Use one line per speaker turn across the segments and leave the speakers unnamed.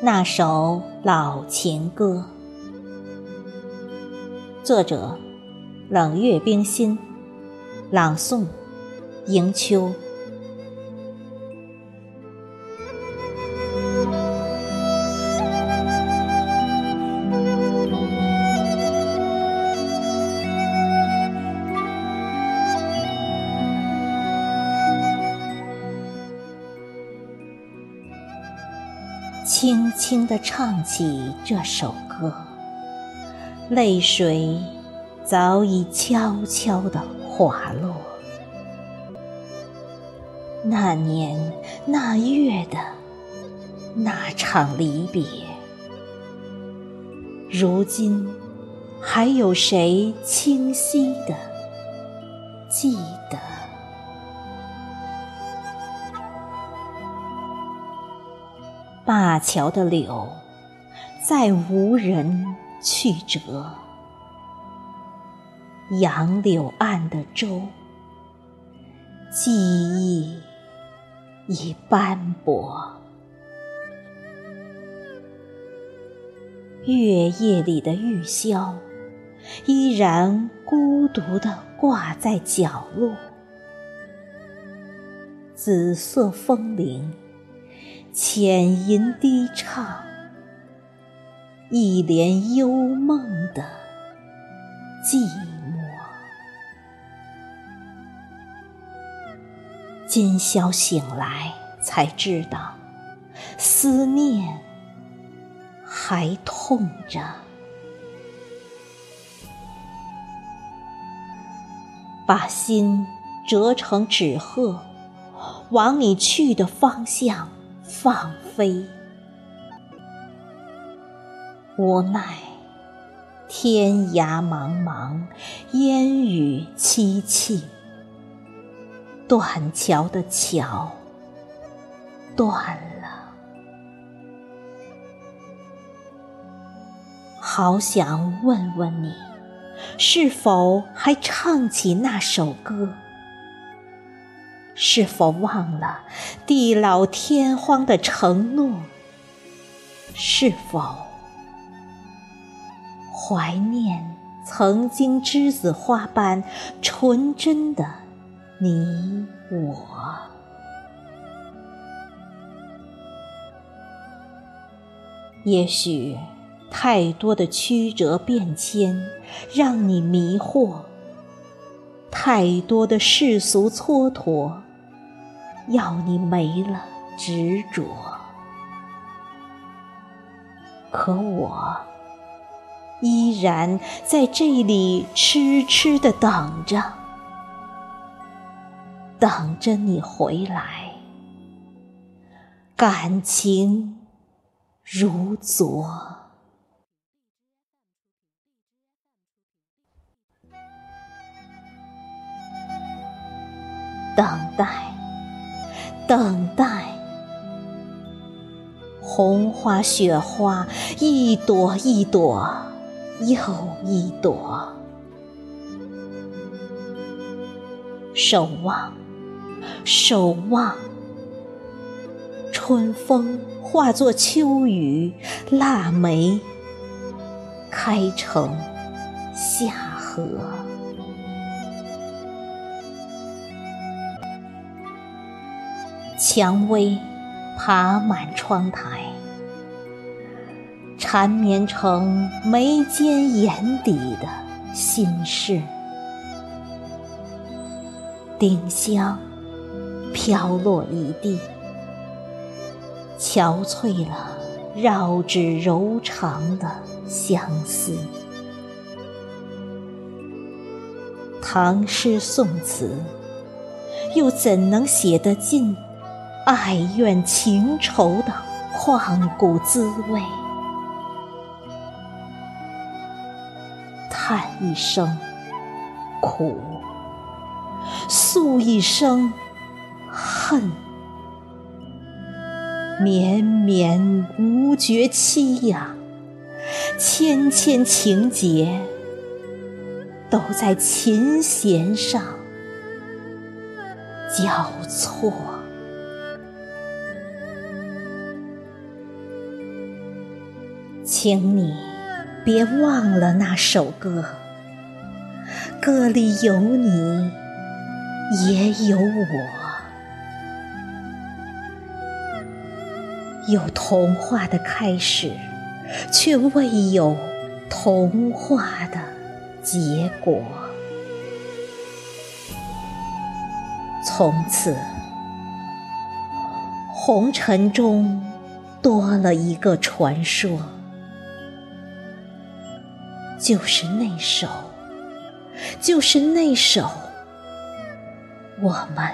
那首老情歌，作者：冷月冰心，朗诵：迎秋。轻轻地唱起这首歌，泪水早已悄悄地滑落。那年那月的那场离别，如今还有谁清晰地记得？灞桥的柳，再无人去折；杨柳岸的舟，记忆已斑驳。月夜里的玉箫，依然孤独地挂在角落，紫色风铃。浅吟低唱，一帘幽梦的寂寞。今宵醒来，才知道，思念还痛着。把心折成纸鹤，往你去的方向。放飞，无奈天涯茫茫，烟雨凄凄。断桥的桥断了，好想问问你，是否还唱起那首歌？是否忘了地老天荒的承诺？是否怀念曾经栀子花般纯真的你我？也许太多的曲折变迁让你迷惑，太多的世俗蹉跎。要你没了执着，可我依然在这里痴痴的等着，等着你回来，感情如昨，等待。等待，红花雪花，一朵一朵又一朵，守望，守望。春风化作秋雨，腊梅开成夏荷。蔷薇爬满窗台，缠绵成眉间眼底的心事。丁香飘落一地，憔悴了绕指柔肠的相思。唐诗宋词，又怎能写得尽？爱怨情仇的旷古滋味，叹一声苦，诉一声恨，绵绵无绝期呀，千千情节都在琴弦上交错。请你别忘了那首歌，歌里有你，也有我。有童话的开始，却未有童话的结果。从此，红尘中多了一个传说，就是那首，就是那首，我们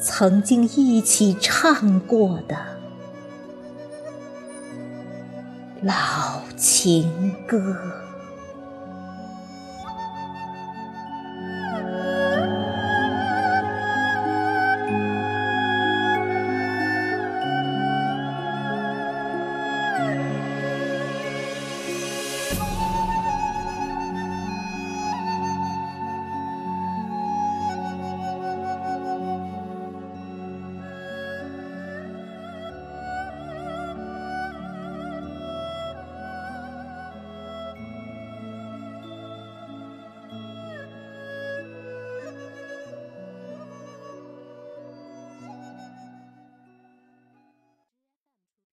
曾经一起唱过的。老情歌。